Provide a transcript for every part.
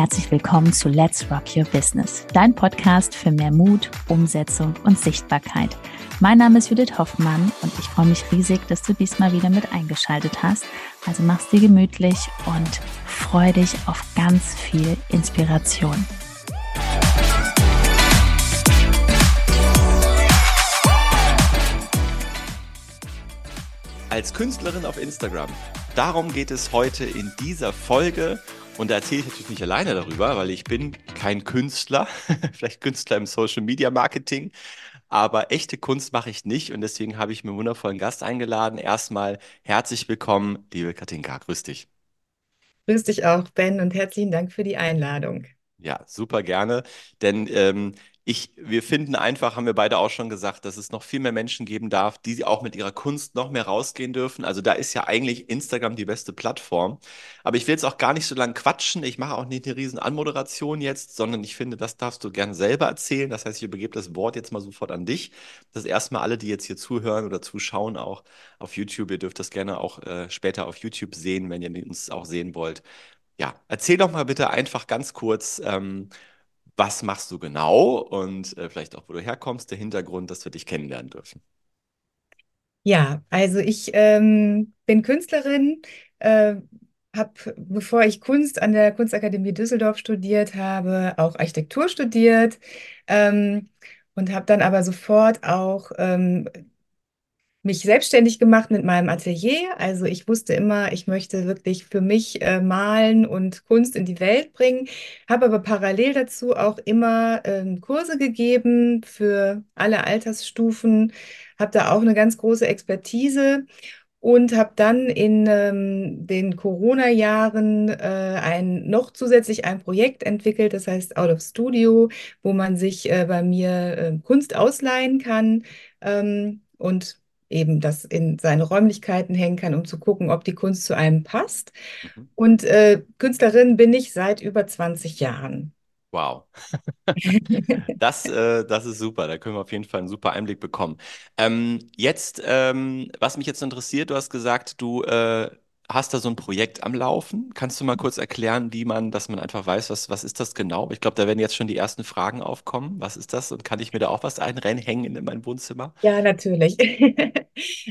herzlich willkommen zu Let's Rock Your Business, dein Podcast für mehr Mut, Umsetzung und Sichtbarkeit. Mein Name ist Judith Hoffmann und ich freue mich riesig, dass du diesmal wieder mit eingeschaltet hast. Also mach's dir gemütlich und freu dich auf ganz viel Inspiration. Als Künstlerin auf Instagram. Darum geht es heute in dieser Folge. Und da erzähle ich natürlich nicht alleine darüber, weil ich bin kein Künstler, vielleicht Künstler im Social Media Marketing, aber echte Kunst mache ich nicht und deswegen habe ich mir einen wundervollen Gast eingeladen. Erstmal herzlich willkommen, liebe Katinka, grüß dich. Grüß dich auch, Ben, und herzlichen Dank für die Einladung. Ja, super gerne, denn ähm, ich, wir finden einfach, haben wir beide auch schon gesagt, dass es noch viel mehr Menschen geben darf, die auch mit ihrer Kunst noch mehr rausgehen dürfen. Also da ist ja eigentlich Instagram die beste Plattform. Aber ich will jetzt auch gar nicht so lange quatschen. Ich mache auch nicht eine riesen Anmoderation jetzt, sondern ich finde, das darfst du gerne selber erzählen. Das heißt, ich übergebe das Wort jetzt mal sofort an dich. Das erstmal alle, die jetzt hier zuhören oder zuschauen, auch auf YouTube. Ihr dürft das gerne auch äh, später auf YouTube sehen, wenn ihr uns auch sehen wollt. Ja, erzähl doch mal bitte einfach ganz kurz, ähm, was machst du genau und äh, vielleicht auch, wo du herkommst, der Hintergrund, dass wir dich kennenlernen dürfen. Ja, also ich ähm, bin Künstlerin, äh, habe, bevor ich Kunst an der Kunstakademie Düsseldorf studiert habe, auch Architektur studiert ähm, und habe dann aber sofort auch ähm, mich selbstständig gemacht mit meinem Atelier. Also ich wusste immer, ich möchte wirklich für mich äh, malen und Kunst in die Welt bringen, habe aber parallel dazu auch immer äh, Kurse gegeben für alle Altersstufen, habe da auch eine ganz große Expertise und habe dann in ähm, den Corona-Jahren äh, ein noch zusätzlich ein Projekt entwickelt, das heißt Out of Studio, wo man sich äh, bei mir äh, Kunst ausleihen kann. Ähm, und eben das in seine Räumlichkeiten hängen kann, um zu gucken, ob die Kunst zu einem passt. Mhm. Und äh, Künstlerin bin ich seit über 20 Jahren. Wow. das, äh, das ist super. Da können wir auf jeden Fall einen super Einblick bekommen. Ähm, jetzt, ähm, was mich jetzt interessiert, du hast gesagt, du äh, hast da so ein Projekt am Laufen. Kannst du mal kurz erklären, wie man, dass man einfach weiß, was, was ist das genau? Ich glaube, da werden jetzt schon die ersten Fragen aufkommen. Was ist das? Und kann ich mir da auch was einhängen in mein Wohnzimmer? Ja, natürlich.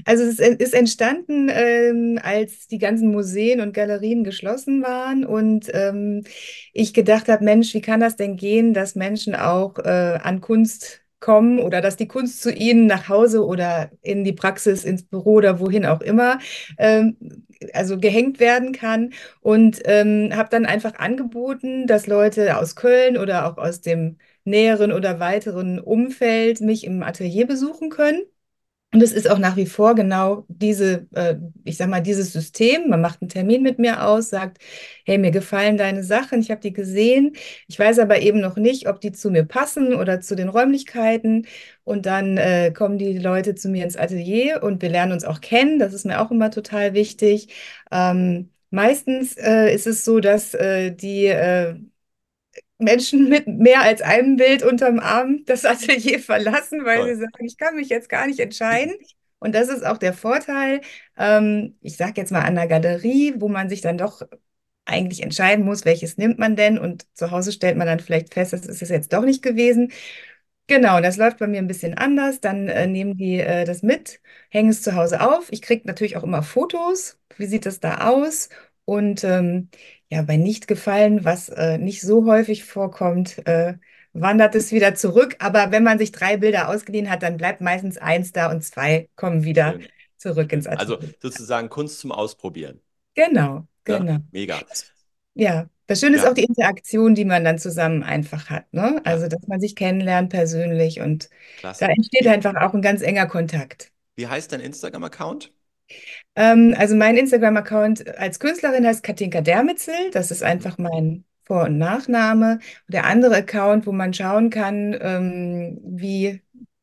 Also es ist entstanden, ähm, als die ganzen Museen und Galerien geschlossen waren und ähm, ich gedacht habe, Mensch, wie kann das denn gehen, dass Menschen auch äh, an Kunst kommen oder dass die Kunst zu ihnen nach Hause oder in die Praxis, ins Büro oder wohin auch immer, ähm, also gehängt werden kann. Und ähm, habe dann einfach angeboten, dass Leute aus Köln oder auch aus dem näheren oder weiteren Umfeld mich im Atelier besuchen können. Und es ist auch nach wie vor genau diese, äh, ich sag mal, dieses System. Man macht einen Termin mit mir aus, sagt, hey, mir gefallen deine Sachen, ich habe die gesehen. Ich weiß aber eben noch nicht, ob die zu mir passen oder zu den Räumlichkeiten. Und dann äh, kommen die Leute zu mir ins Atelier und wir lernen uns auch kennen. Das ist mir auch immer total wichtig. Ähm, meistens äh, ist es so, dass äh, die äh, Menschen mit mehr als einem Bild unterm Arm das Atelier verlassen, weil Toll. sie sagen, ich kann mich jetzt gar nicht entscheiden. Und das ist auch der Vorteil, ähm, ich sage jetzt mal an der Galerie, wo man sich dann doch eigentlich entscheiden muss, welches nimmt man denn und zu Hause stellt man dann vielleicht fest, das ist es jetzt doch nicht gewesen. Genau, das läuft bei mir ein bisschen anders. Dann äh, nehmen die äh, das mit, hängen es zu Hause auf. Ich kriege natürlich auch immer Fotos. Wie sieht das da aus? Und ähm, ja, bei Nicht-Gefallen, was äh, nicht so häufig vorkommt, äh, wandert es wieder zurück. Aber wenn man sich drei Bilder ausgeliehen hat, dann bleibt meistens eins da und zwei kommen wieder Schön. zurück ins Atelier. Also sozusagen Kunst zum Ausprobieren. Genau, genau. Ja, mega. Ja, das Schöne ja. ist auch die Interaktion, die man dann zusammen einfach hat. Ne? Also, dass man sich kennenlernt persönlich und Klasse. da entsteht einfach auch ein ganz enger Kontakt. Wie heißt dein Instagram-Account? Ähm, also mein Instagram-Account als Künstlerin heißt Katinka Dermitzel. Das ist einfach mein Vor- und Nachname. Und der andere Account, wo man schauen kann, ähm, wie,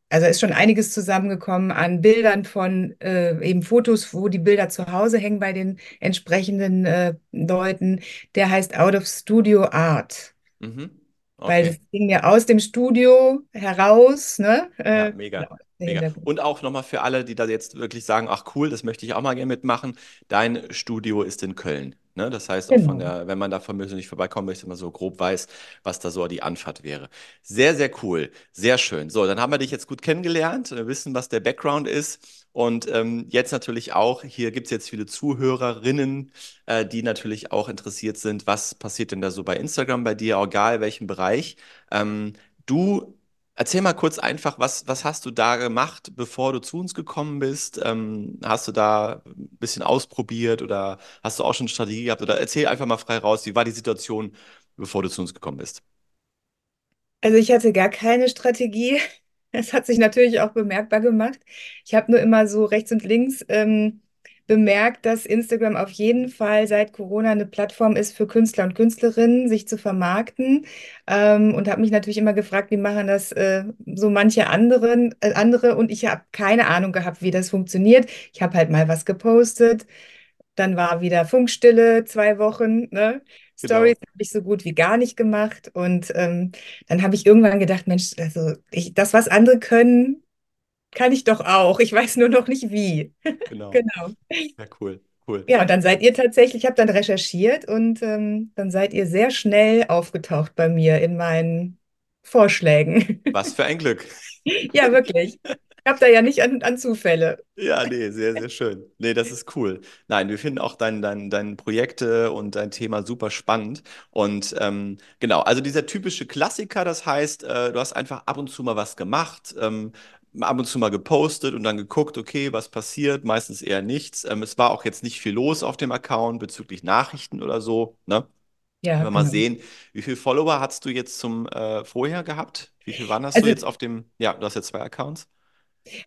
also ist schon einiges zusammengekommen an Bildern von äh, eben Fotos, wo die Bilder zu Hause hängen bei den entsprechenden äh, Leuten. Der heißt Out of Studio Art. Mhm. Okay. Weil das ging mir aus dem Studio heraus. Ne? Äh, ja, mega. Genau. Mega. Und auch nochmal für alle, die da jetzt wirklich sagen, ach cool, das möchte ich auch mal gerne mitmachen. Dein Studio ist in Köln. Ne? Das heißt, auch von Genau. der, wenn man da persönlich vorbeikommen möchte, man so grob weiß, was da so die Anfahrt wäre. Sehr, sehr cool. Sehr schön. So, dann haben wir dich jetzt gut kennengelernt. Wir wissen, was der Background ist. Und ähm, jetzt natürlich auch, hier gibt es jetzt viele Zuhörerinnen, äh, die natürlich auch interessiert sind, was passiert denn da so bei Instagram bei dir, egal welchem Bereich. Ähm, du Erzähl mal kurz einfach, was, was hast du da gemacht, bevor du zu uns gekommen bist? Ähm, hast du da ein bisschen ausprobiert oder hast du auch schon Strategie gehabt? Oder erzähl einfach mal frei raus, wie war die Situation, bevor du zu uns gekommen bist? Also ich hatte gar keine Strategie. Es hat sich natürlich auch bemerkbar gemacht. Ich habe nur immer so rechts und links ähm, bemerkt, dass Instagram auf jeden Fall seit Corona eine Plattform ist für Künstler und Künstlerinnen, sich zu vermarkten. Ähm, und habe mich natürlich immer gefragt, wie machen das äh, so manche anderen, äh, andere. Und ich habe keine Ahnung gehabt, wie das funktioniert. Ich habe halt mal was gepostet. Dann war wieder Funkstille, zwei Wochen, ne? Stories Genau. habe ich so gut wie gar nicht gemacht. Und ähm, dann habe ich irgendwann gedacht, Mensch, also ich, das, was andere können, kann ich doch auch. Ich weiß nur noch nicht wie. Genau. Genau. Ja, cool, cool. Ja, und dann seid ihr tatsächlich, ich habe dann recherchiert und ähm, dann seid ihr sehr schnell aufgetaucht bei mir in meinen Vorschlägen. Was für ein Glück. Ja, wirklich. Ich habe da ja nicht an, an Zufälle. Ja, nee, sehr, sehr schön. Nee, das ist cool. Nein, wir finden auch dein, dein, dein Projekte und dein Thema super spannend. Und ähm, genau, also dieser typische Klassiker, das heißt, äh, du hast einfach ab und zu mal was gemacht, ähm, ab und zu mal gepostet und dann geguckt, okay, was passiert, meistens eher nichts. Ähm, es war auch jetzt nicht viel los auf dem Account bezüglich Nachrichten oder so, ne? Wenn Ja, wir mal genau. sehen, wie viele Follower hast du jetzt zum äh, vorher gehabt? Wie viel waren das so Also jetzt auf dem, ja, du hast jetzt zwei Accounts.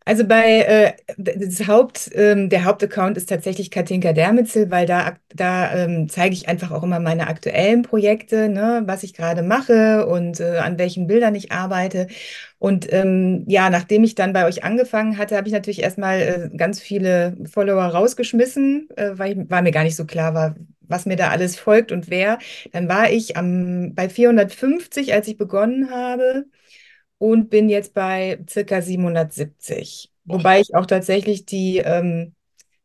Also bei äh, das Haupt, ähm, der Hauptaccount ist tatsächlich Katinka Dermitzel, weil da, da ähm, zeige ich einfach auch immer meine aktuellen Projekte, ne, was ich gerade mache und äh, an welchen Bildern ich arbeite. Und ähm, ja, nachdem ich dann bei euch angefangen hatte, habe ich natürlich erstmal äh, ganz viele Follower rausgeschmissen, äh, weil ich, weil mir gar nicht so klar war, was mir da alles folgt und wer. Dann war ich am, bei 450, als ich begonnen habe und bin jetzt bei circa 770. Boah. Wobei ich auch tatsächlich die, ähm,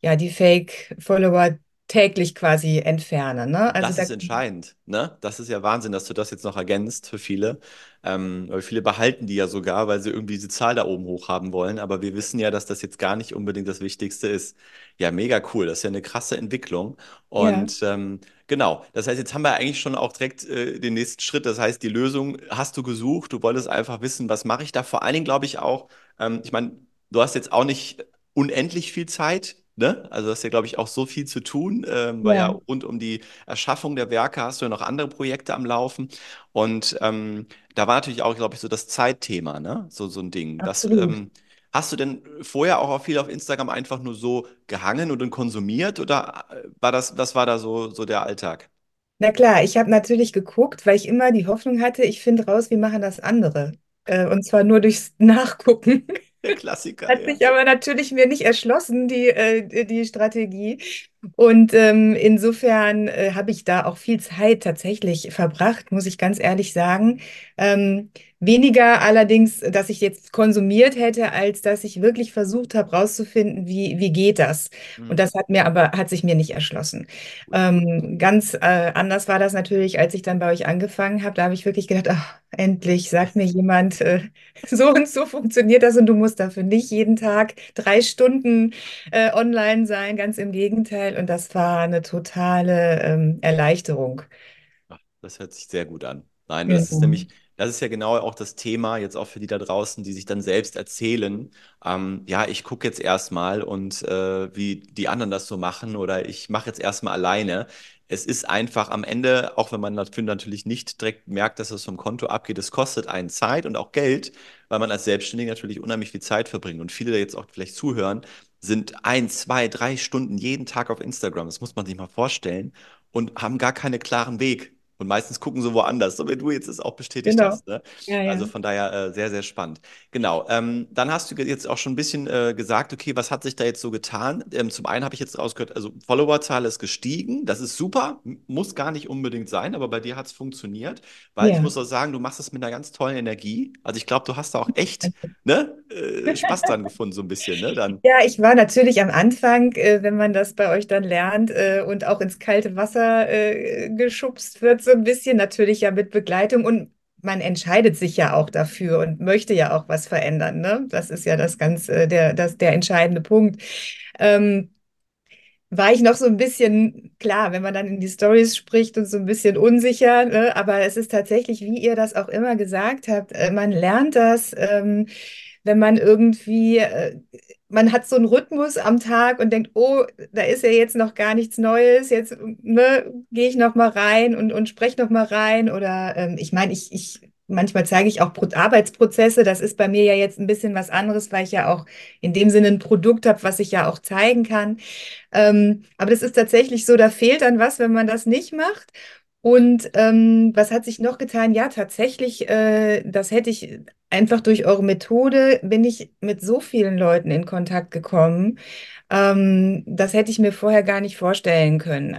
ja, die Fake-Follower täglich quasi entferne, ne? Also Das da, ist entscheidend, ne? Das ist ja Wahnsinn, dass du das jetzt noch ergänzt für viele. Ähm, weil viele behalten die ja sogar, weil sie irgendwie diese Zahl da oben hoch haben wollen. Aber wir wissen ja, dass das jetzt gar nicht unbedingt das Wichtigste ist. Ja, mega cool. Das ist ja eine krasse Entwicklung. ja, Und ähm, genau, das heißt, jetzt haben wir eigentlich schon auch direkt äh, den nächsten Schritt. Das heißt, die Lösung hast du gesucht. Du wolltest einfach wissen, was mache ich da? Vor allen Dingen glaube ich auch, ähm, ich meine, du hast jetzt auch nicht unendlich viel Zeit. Ne? Also das ist ja, glaube ich, auch so viel zu tun, ähm, weil ja ja, rund um die Erschaffung der Werke hast du ja noch andere Projekte am Laufen. Und ähm, da war natürlich auch, glaube ich, so das Zeitthema, ne? So, so ein Ding. Das, absolut. ähm, hast du denn vorher auch viel auf Instagram einfach nur so gehangen und konsumiert oder äh, war das, was war da so, so der Alltag? Na klar, ich habe natürlich geguckt, weil ich immer die Hoffnung hatte, ich finde raus, wie machen das andere. Äh, und zwar nur durchs Nachgucken. Der Klassiker, Hat ja. sich aber natürlich mir nicht erschlossen, die, äh, die Strategie. Und ähm, insofern äh, habe ich da auch viel Zeit tatsächlich verbracht, muss ich ganz ehrlich sagen. Ähm, weniger allerdings, dass ich jetzt konsumiert hätte, als dass ich wirklich versucht habe, rauszufinden, wie, wie geht das. Und Hm, das hat mir aber, hat sich mir nicht erschlossen. Ähm, ganz äh, anders war das natürlich, als ich dann bei euch angefangen habe. Da habe ich wirklich gedacht, ach, endlich sagt mir jemand, äh, so und so funktioniert das und du musst dafür nicht jeden Tag drei Stunden äh, online sein. Ganz im Gegenteil. Und das war eine totale ähm, Erleichterung. Das hört sich sehr gut an. Nein, das ist Genau. nämlich, das ist ja genau auch das Thema, jetzt auch für die da draußen, die sich dann selbst erzählen, ähm, ja, ich gucke jetzt erstmal und äh, wie die anderen das so machen oder ich mache jetzt erstmal alleine. Es ist einfach am Ende, auch wenn man dafür natürlich nicht direkt merkt, dass es vom Konto abgeht, es kostet einen Zeit und auch Geld, weil man als Selbstständiger natürlich unheimlich viel Zeit verbringt. Und viele, die jetzt auch vielleicht zuhören, sind ein, zwei, drei Stunden jeden Tag auf Instagram. Das muss man sich mal vorstellen und haben gar keinen klaren Weg. Und meistens gucken sie woanders, so wie du jetzt es auch bestätigt Genau. hast. Ne? Ja, Also ja. von daher äh, sehr, sehr spannend. Genau. Ähm, dann hast du jetzt auch schon ein bisschen äh, gesagt, okay, was hat sich da jetzt so getan? Ähm, zum einen habe ich jetzt rausgehört, also Followerzahl ist gestiegen. Das ist super, muss gar nicht unbedingt sein, aber bei dir hat es funktioniert, weil ich Ja. muss auch sagen, du machst es mit einer ganz tollen Energie. Also ich glaube, du hast da auch echt ne, äh, Spaß dran gefunden, so ein bisschen, ne? Dann. Ja, ich war natürlich am Anfang, äh, wenn man das bei euch dann lernt äh, und auch ins kalte Wasser äh, geschubst wird, so ein bisschen natürlich ja mit Begleitung und man entscheidet sich ja auch dafür und möchte ja auch was verändern, ne? Das ist ja das ganz, äh, der, das, der entscheidende Punkt. Ähm, war ich noch so ein bisschen, klar, wenn man dann in die Stories spricht und so ein bisschen unsicher, ne? Aber es ist tatsächlich, wie ihr das auch immer gesagt habt, äh, man lernt das, ähm, wenn man irgendwie, äh, man hat so einen Rhythmus am Tag und denkt, oh, da ist ja jetzt noch gar nichts Neues, jetzt ne, gehe ich noch mal rein und, und spreche noch mal rein oder ähm, ich meine, ich, ich Manchmal zeige ich auch Pro Arbeitsprozesse. Das ist bei mir ja jetzt ein bisschen was anderes, weil ich ja auch in dem Sinne ein Produkt habe, was ich ja auch zeigen kann. Ähm, aber das ist tatsächlich so, da fehlt dann was, wenn man das nicht macht. Und ähm, was hat sich noch getan? Ja, tatsächlich, äh, das hätte ich einfach durch eure Methode, bin ich mit so vielen Leuten in Kontakt gekommen. Ähm, das hätte ich mir vorher gar nicht vorstellen können.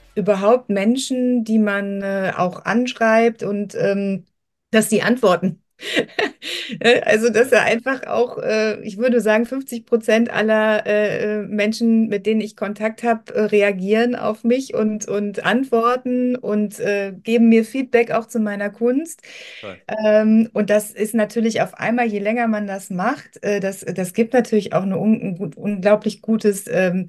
überhaupt Menschen, die man äh, auch anschreibt und ähm, dass die antworten. Also, dass er einfach auch, äh, ich würde sagen, 50 Prozent aller äh, Menschen, mit denen ich Kontakt habe, äh, reagieren auf mich und, und antworten und äh, geben mir Feedback auch zu meiner Kunst. Ähm, und das ist natürlich auf einmal, je länger man das macht, äh, das, das gibt natürlich auch eine un, ein unglaublich gutes, ähm,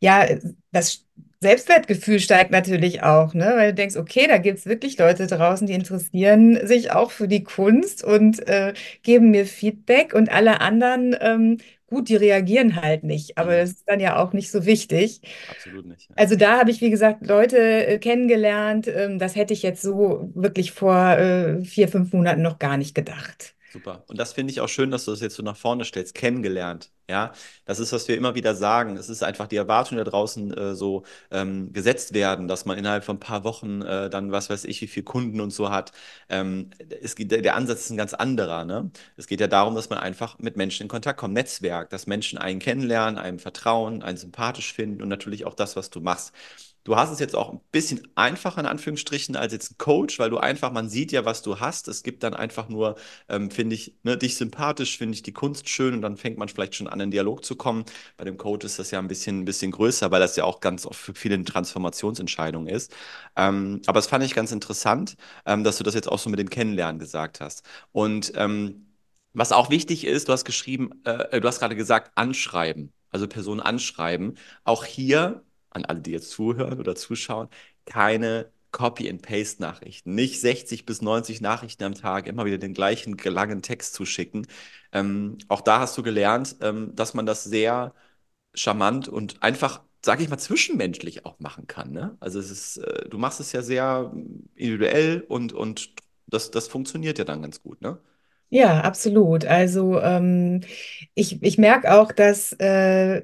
ja, das Selbstwertgefühl steigt natürlich auch, ne? Weil du denkst, okay, da gibt es wirklich Leute draußen, die interessieren sich auch für die Kunst und äh, geben mir Feedback und alle anderen, ähm, gut, die reagieren halt nicht, aber Mhm. das ist dann ja auch nicht so wichtig. Absolut nicht. Ja. Also da habe ich, wie gesagt, Leute äh, kennengelernt. Ähm, das hätte ich jetzt so wirklich vor äh, vier, fünf Monaten noch gar nicht gedacht. Super. Und das finde ich auch schön, dass du das jetzt so nach vorne stellst, kennengelernt. Ja, das ist, was wir immer wieder sagen. Es ist einfach die Erwartung da draußen äh, so ähm, gesetzt werden, dass man innerhalb von ein paar Wochen äh, dann, was weiß ich, wie viele Kunden und so hat. Ähm, es geht, der Ansatz ist ein ganz anderer. Ne? Es geht ja darum, dass man einfach mit Menschen in Kontakt kommt, Netzwerk, dass Menschen einen kennenlernen, einem vertrauen, einen sympathisch finden und natürlich auch das, was du machst. Du hast es jetzt auch ein bisschen einfacher in Anführungsstrichen als jetzt ein Coach, weil du einfach, man sieht ja, was du hast. Es gibt dann einfach nur ähm, finde ich ne, dich sympathisch, finde ich die Kunst schön und dann fängt man vielleicht schon an, in Dialog zu kommen. Bei dem Coach ist das ja ein bisschen, ein bisschen größer, weil das ja auch ganz oft für viele eine Transformationsentscheidung ist. Ähm, aber das fand ich ganz interessant, ähm, dass du das jetzt auch so mit dem Kennenlernen gesagt hast. Und ähm, was auch wichtig ist, du hast geschrieben, äh, du hast gerade gesagt, anschreiben, also Personen anschreiben. Auch hier, an alle, die jetzt zuhören oder zuschauen, keine Copy-and-Paste-Nachrichten. Nicht 60 bis 90 Nachrichten am Tag, immer wieder den gleichen langen Text zuschicken. Ähm, auch da hast du gelernt, ähm, dass man das sehr charmant und einfach, sage ich mal, zwischenmenschlich auch machen kann. Ne? Also es ist, äh, du machst es ja sehr individuell und, und das, das funktioniert ja dann ganz gut, ne? Ja, absolut. Also ähm, ich, ich merke auch, dass äh,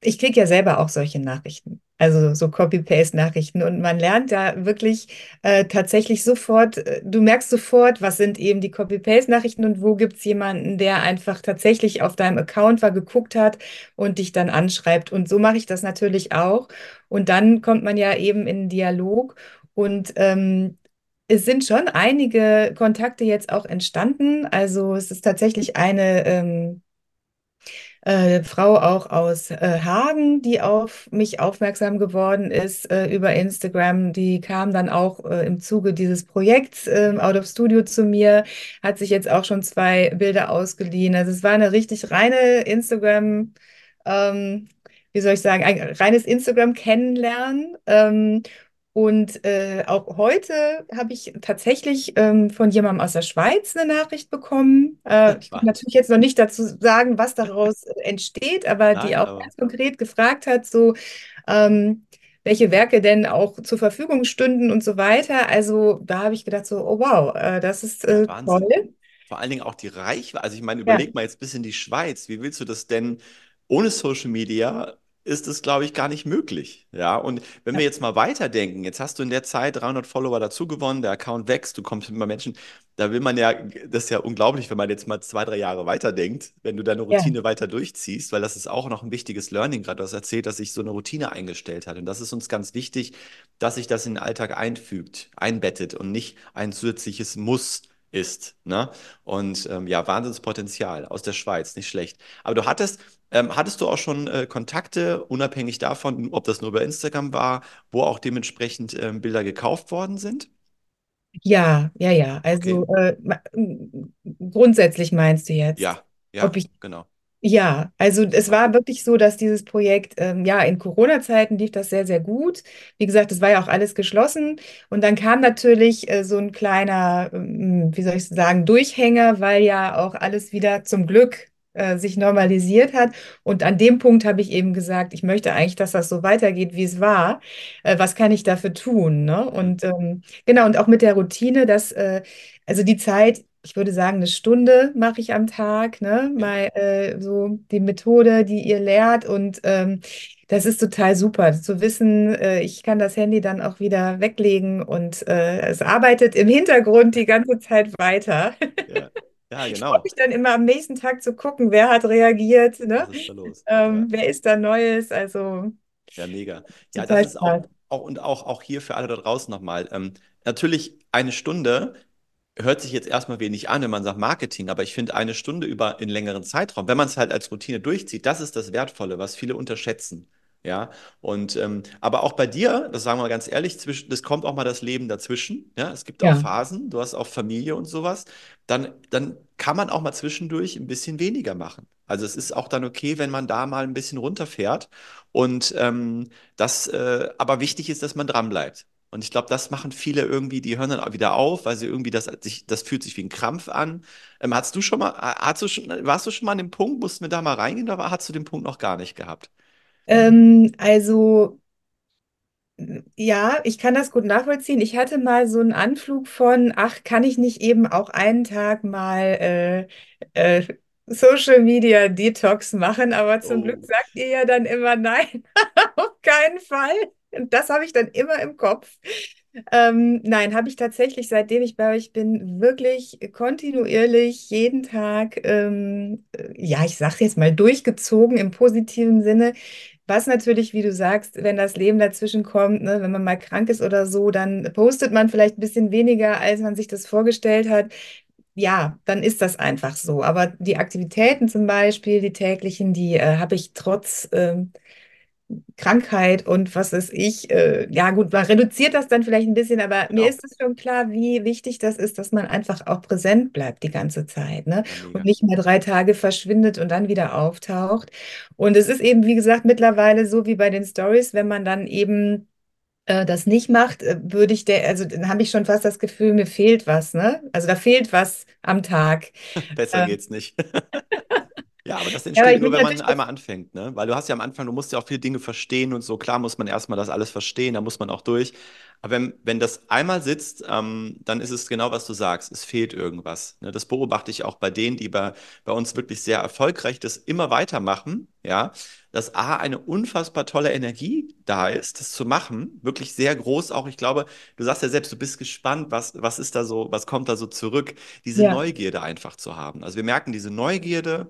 ich kriege ja selber auch solche Nachrichten. Also so Copy-Paste-Nachrichten. Und man lernt da wirklich äh, tatsächlich sofort, äh, du merkst sofort, was sind eben die Copy-Paste-Nachrichten und wo gibt es jemanden, der einfach tatsächlich auf deinem Account war, geguckt hat und dich dann anschreibt. Und so mache ich das natürlich auch. Und dann kommt man ja eben in Dialog. Und ähm, es sind schon einige Kontakte jetzt auch entstanden. Also es ist tatsächlich eine ähm, äh, Frau auch aus äh, Hagen, die auf mich aufmerksam geworden ist äh, über Instagram. Die kam dann auch äh, im Zuge dieses Projekts äh, Out of Studio zu mir, hat sich jetzt auch schon zwei Bilder ausgeliehen. Also es war eine richtig reine Instagram, ähm, wie soll ich sagen, ein reines Instagram kennenlernen. Ähm, Und äh, auch heute habe ich tatsächlich ähm, von jemandem aus der Schweiz eine Nachricht bekommen. Äh, ich kann natürlich jetzt noch nicht dazu sagen, was daraus entsteht, aber Nein, die auch aber ganz konkret gefragt hat, so ähm, welche Werke denn auch zur Verfügung stünden und so weiter. Also da habe ich gedacht, so, oh wow, äh, das ist ja, äh, toll. Vor allen Dingen auch die Reichweite. Also ich meine, Ja, überleg mal jetzt bis in die Schweiz. Wie willst du das denn ohne Social Media? Ist es, glaube ich, gar nicht möglich. Ja, und wenn ja, wir jetzt mal weiterdenken, jetzt hast du in der Zeit 300 Follower dazu gewonnen, der Account wächst, du kommst mit mehr Menschen, da will man ja, das ist ja unglaublich, wenn man jetzt mal zwei, drei Jahre weiterdenkt, wenn du deine ja. Routine weiter durchziehst, weil das ist auch noch ein wichtiges Learning, gerade du hast erzählt, dass sich so eine Routine eingestellt hat. Und das ist uns ganz wichtig, dass sich das in den Alltag einfügt, einbettet und nicht ein zusätzliches Muss ist. Ne? Und ähm, ja, Wahnsinnspotenzial aus der Schweiz, nicht schlecht. Aber du hattest, ähm, hattest du auch schon äh, Kontakte, unabhängig davon, ob das nur über Instagram war, wo auch dementsprechend ähm, Bilder gekauft worden sind? Ja, ja, ja. Okay. Also äh, ma- grundsätzlich meinst du jetzt, Ja, ob ja, ich genau. Ja, also es war wirklich so, dass dieses Projekt, ähm, ja, in Corona-Zeiten lief das sehr, sehr gut. Wie gesagt, es war ja auch alles geschlossen. Und dann kam natürlich äh, so ein kleiner, ähm, wie soll ich sagen, Durchhänger, weil ja auch alles wieder zum Glück äh, sich normalisiert hat. Und an dem Punkt habe ich eben gesagt, ich möchte eigentlich, dass das so weitergeht, wie es war. Äh, was kann ich dafür tun, ne? Und ähm, genau, und auch mit der Routine, dass, äh, also die Zeit ich würde sagen, eine Stunde mache ich am Tag, ne? Mal äh, so die Methode, die ihr lehrt. Und ähm, das ist total super zu wissen, äh, ich kann das Handy dann auch wieder weglegen und äh, es arbeitet im Hintergrund die ganze Zeit weiter. Ja, ja, Ich genau. mich dann immer am nächsten Tag zu gucken, wer hat reagiert, Was ne? ist da los? Ähm, Ja. wer ist da Neues? Also Ja, mega. Ja, das ist auch, auch und auch, auch hier für alle da draußen nochmal. Ähm, natürlich eine Stunde hört sich jetzt erstmal wenig an, wenn man sagt Marketing, aber ich finde eine Stunde über einen längeren Zeitraum, wenn man es halt als Routine durchzieht, das ist das Wertvolle, was viele unterschätzen. Ja, und ähm, aber auch bei dir, das sagen wir mal ganz ehrlich, zwischen, das kommt auch mal das Leben dazwischen. Ja, es gibt auch Ja, Phasen, du hast auch Familie und sowas. Dann, dann kann man auch mal zwischendurch ein bisschen weniger machen. Also es ist auch dann okay, wenn man da mal ein bisschen runterfährt. Und ähm, das, äh, aber wichtig ist, dass man dranbleibt. Und ich glaube, das machen viele irgendwie, die hören dann auch wieder auf, weil sie irgendwie das, das fühlt sich wie ein Krampf an. Ähm, hast du schon mal, hast du schon, warst du schon mal an dem Punkt, mussten wir da mal reingehen, oder hast du den Punkt noch gar nicht gehabt? ähm, also. Ja, ich kann das gut nachvollziehen. Ich hatte mal so einen Anflug von, ach, kann ich nicht eben auch einen Tag mal äh, äh, Social Media Detox machen? Aber zum Glück Oh, sagt ihr ja dann immer nein, auf keinen Fall. Und das habe ich dann immer im Kopf. Ähm, nein, habe ich tatsächlich, seitdem ich bei euch bin, wirklich kontinuierlich jeden Tag, ähm, äh, ja, ich sage jetzt mal durchgezogen im positiven Sinne. Was natürlich, wie du sagst, wenn das Leben dazwischen kommt, ne, wenn man mal krank ist oder so, dann postet man vielleicht ein bisschen weniger, als man sich das vorgestellt hat. Ja, dann ist das einfach so. Aber die Aktivitäten zum Beispiel, die täglichen, die äh, habe ich trotz ähm, Krankheit und was weiß ich, äh, ja gut, man reduziert das dann vielleicht ein bisschen, aber mir genau. ist es schon klar, wie wichtig das ist, dass man einfach auch präsent bleibt die ganze Zeit, ne? Ja, Und nicht mal drei Tage verschwindet und dann wieder auftaucht. Und es ist eben, wie gesagt, mittlerweile so wie bei den Stories, wenn man dann eben äh, das nicht macht, äh, würde ich der, also dann habe ich schon fast das Gefühl, mir fehlt was, ne? Also da fehlt was am Tag. Besser Äh, geht's nicht. Ja, aber das ja, aber entsteht nur, wenn man einmal anfängt, ne? Weil du hast ja am Anfang, du musst ja auch viele Dinge verstehen und so. Klar muss man erstmal das alles verstehen, da muss man auch durch. Aber wenn, wenn das einmal sitzt, ähm, dann ist es genau, was du sagst. Es fehlt irgendwas. Ne? Das beobachte ich auch bei denen, die bei, bei uns wirklich sehr erfolgreich das immer weitermachen, ja. Dass A, eine unfassbar tolle Energie da ist, das zu machen. Wirklich sehr groß auch. Ich glaube, du sagst ja selbst, du bist gespannt, was, was ist da so, was kommt da so zurück. Diese ja, Neugierde einfach zu haben. Also wir merken diese Neugierde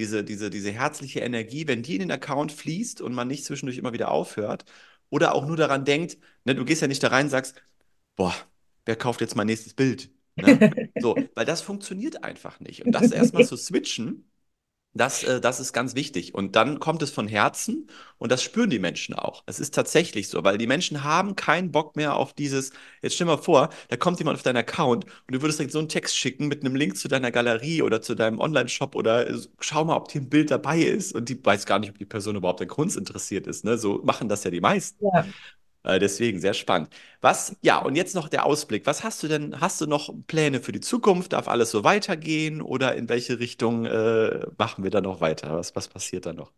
diese, diese, diese herzliche Energie, wenn die in den Account fließt und man nicht zwischendurch immer wieder aufhört oder auch nur daran denkt, ne, du gehst ja nicht da rein und sagst, boah, wer kauft jetzt mein nächstes Bild? Ne? So, weil das funktioniert einfach nicht. Und das erstmal zu switchen, das, äh, das ist ganz wichtig. Und dann kommt es von Herzen und das spüren die Menschen auch. Es ist tatsächlich so, weil die Menschen haben keinen Bock mehr auf dieses. Jetzt stell mal vor, da kommt jemand auf deinen Account und du würdest direkt so einen Text schicken mit einem Link zu deiner Galerie oder zu deinem Online-Shop oder äh, schau mal, ob hier ein Bild dabei ist. Und die weiß gar nicht, ob die Person überhaupt an Kunst interessiert ist. Ne? So machen das ja die meisten. ja, deswegen sehr spannend. Was, ja, und jetzt noch der Ausblick. Was hast du denn? Hast du noch Pläne für die Zukunft? Darf alles so weitergehen oder in welche Richtung äh, machen wir da noch weiter? Was, was passiert da noch?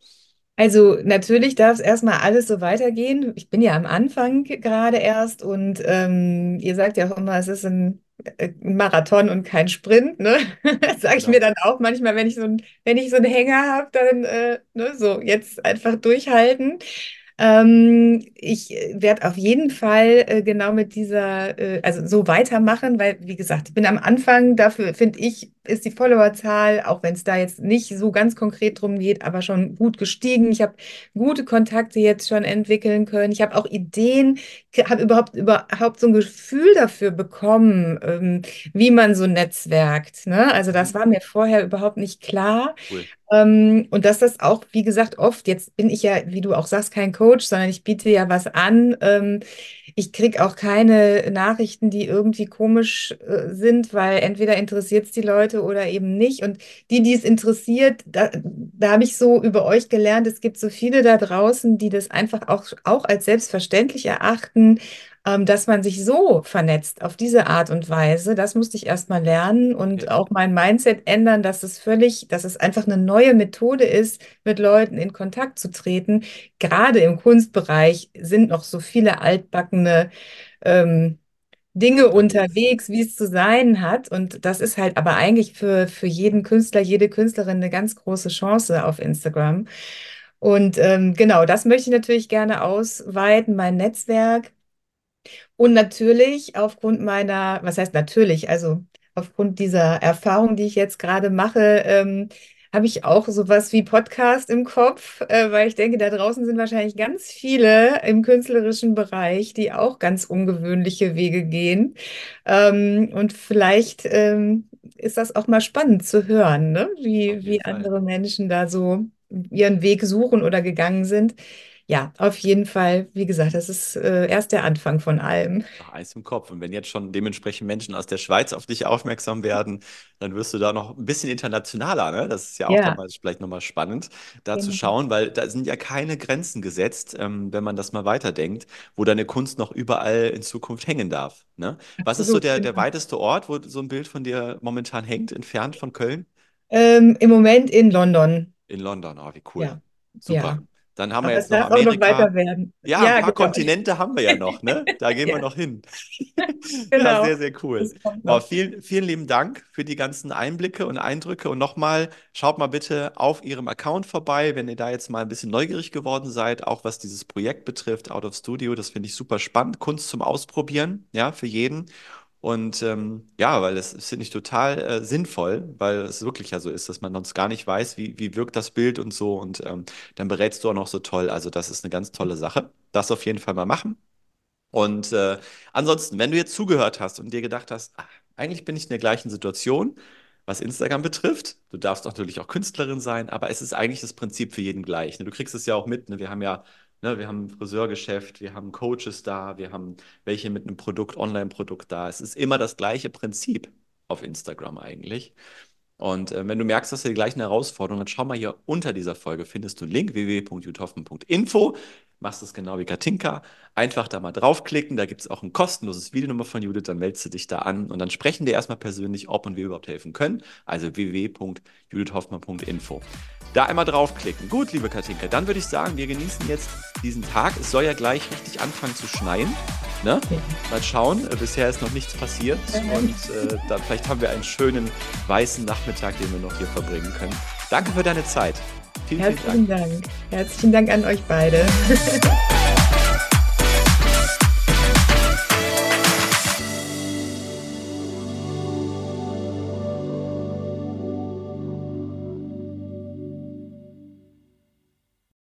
Also natürlich darf es erstmal alles so weitergehen. Ich bin ja am Anfang gerade erst und ähm, ihr sagt ja auch immer, es ist ein, äh, Marathon und kein Sprint, ne? Das sage ich mir Genau. dann auch manchmal, wenn ich so ein, wenn ich so einen Hänger habe, dann äh, ne, so jetzt einfach durchhalten. Ähm, ich werde auf jeden Fall äh, genau mit dieser, äh, also so weitermachen, weil, wie gesagt, ich bin am Anfang, dafür finde ich, ist die Followerzahl, auch wenn es da jetzt nicht so ganz konkret drum geht, aber schon gut gestiegen. Ich habe gute Kontakte jetzt schon entwickeln können. Ich habe auch Ideen, habe überhaupt, überhaupt so ein Gefühl dafür bekommen, ähm, wie man so netzwerkt. Ne? Also das Mhm. war mir vorher überhaupt nicht klar. Cool. Ähm, und dass das auch, wie gesagt, oft, jetzt bin ich ja, wie du auch sagst, kein Coach, sondern ich biete ja was an. Ähm, ich kriege auch keine Nachrichten, die irgendwie komisch äh, sind, weil entweder interessiert es die Leute oder eben nicht. Und die, die es interessiert, da, da habe ich so über euch gelernt, es gibt so viele da draußen, die das einfach auch, auch als selbstverständlich erachten ähm, dass man sich so vernetzt auf diese Art und Weise, das musste ich erst mal lernen und Okay. auch mein Mindset ändern, dass es völlig, dass es einfach eine neue Methode ist, mit Leuten in Kontakt zu treten. Gerade im Kunstbereich sind noch so viele altbackene ähm, Dinge Unterwegs, ja. unterwegs, wie es zu sein hat. Und das ist halt aber eigentlich für, für jeden Künstler, jede Künstlerin eine ganz große Chance auf Instagram. Und ähm, genau, das möchte ich natürlich gerne ausweiten, mein Netzwerk. Und natürlich aufgrund meiner, was heißt natürlich, also aufgrund dieser Erfahrung, die ich jetzt gerade mache, ähm, habe ich auch sowas wie Podcast im Kopf, äh, weil ich denke, da draußen sind wahrscheinlich ganz viele im künstlerischen Bereich, die auch ganz ungewöhnliche Wege gehen. Ähm, und vielleicht ähm, ist das auch mal spannend zu hören, ne? Wie, wie Fall. andere Menschen da so ihren Weg suchen oder gegangen sind. Ja, auf jeden Fall. Wie gesagt, das ist äh, erst der Anfang von allem. Eis im Kopf. Und wenn jetzt schon dementsprechend Menschen aus der Schweiz auf dich aufmerksam werden, dann wirst du da noch ein bisschen internationaler, ne? Das ist ja auch Ja, damals vielleicht nochmal spannend, da zu genau. schauen, weil da sind ja keine Grenzen gesetzt, ähm, wenn man das mal weiterdenkt, wo deine Kunst noch überall in Zukunft hängen darf, ne? Was ist so der, der genau. weiteste Ort, wo so ein Bild von dir momentan hängt, entfernt von Köln? Ähm, im Moment in London. In London. Oh, wie cool. Ja, Super. ja. Dann haben wir Aber es jetzt noch Amerika. werden. Ja, ein Ja, paar genau. Kontinente haben wir ja noch, ne? Da gehen wir Ja, noch hin. Ja, genau. sehr, sehr cool. Noch. vielen, vielen lieben Dank für die ganzen Einblicke und Eindrücke. Und nochmal, schaut mal bitte auf Ihrem Account vorbei, wenn ihr da jetzt mal ein bisschen neugierig geworden seid, auch was dieses Projekt betrifft, Out of Studio. Das finde ich super spannend. Kunst zum Ausprobieren, ja, für jeden. Und ähm, ja, weil es finde ich total äh, sinnvoll, weil es wirklich ja so ist, dass man sonst gar nicht weiß, wie, wie wirkt das Bild und so. Und ähm, dann berätst du auch noch so toll. Also das ist eine ganz tolle Sache. Das auf jeden Fall mal machen. Und äh, ansonsten, wenn du jetzt zugehört hast und dir gedacht hast, ach, eigentlich bin ich in der gleichen Situation, was Instagram betrifft, du darfst natürlich auch Künstlerin sein, aber es ist eigentlich das Prinzip für jeden gleich. Ne? Du kriegst es ja auch mit. Ne? Wir haben ja, ne, wir haben ein Friseurgeschäft, wir haben Coaches da, wir haben welche mit einem Produkt, Online-Produkt da. Es ist immer das gleiche Prinzip auf Instagram eigentlich. Und äh, wenn du merkst, dass du die gleichen Herausforderungen, dann schau mal hier unter dieser Folge, findest du einen Link www.juthoffen.info. Machst es genau wie Katinka. Einfach da mal draufklicken. Da gibt es auch ein kostenloses Videonummer von Judith. Dann meldest du dich da an und dann sprechen wir erstmal persönlich, ob und wie wir überhaupt helfen können. Also www.judithhoffmann.info. Da einmal draufklicken. Gut, liebe Katinka, dann würde ich sagen, wir genießen jetzt diesen Tag. Es soll ja gleich richtig anfangen zu schneien. Ne? Mal schauen. Äh, Bisher ist noch nichts passiert und äh, dann vielleicht haben wir einen schönen weißen Nachmittag, den wir noch hier verbringen können. Danke für deine Zeit. Vielen, vielen Dank. Herzlichen Dank. Herzlichen Dank an euch beide.